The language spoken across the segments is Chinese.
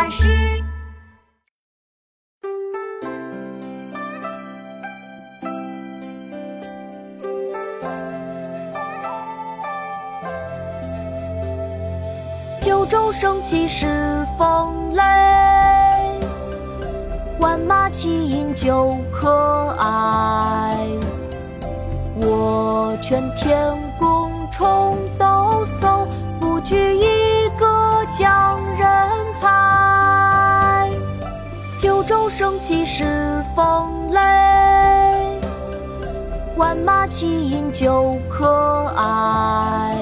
巴士。九州生气恃风雷，万马齐喑究可哀。我劝天公重抖擞，不拘一九州生气恃风雷，万马齐喑究可哀。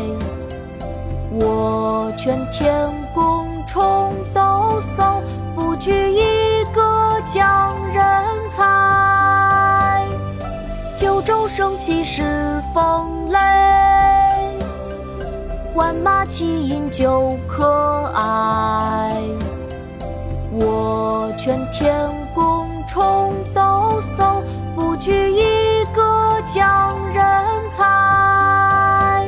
我劝天公重抖擞，不拘一格降人才。九州生气恃风雷，万马齐喑究可哀。天公重抖擞，不拘一格降人才。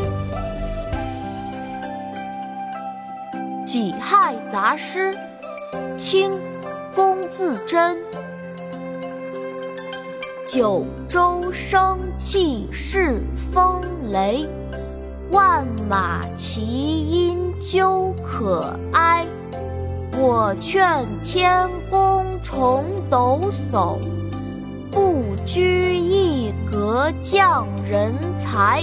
《己亥杂诗》清·龚自珍。九州生气恃风雷，万马齐喑究可哀。我劝天公重抖擞，不拘一格降人才。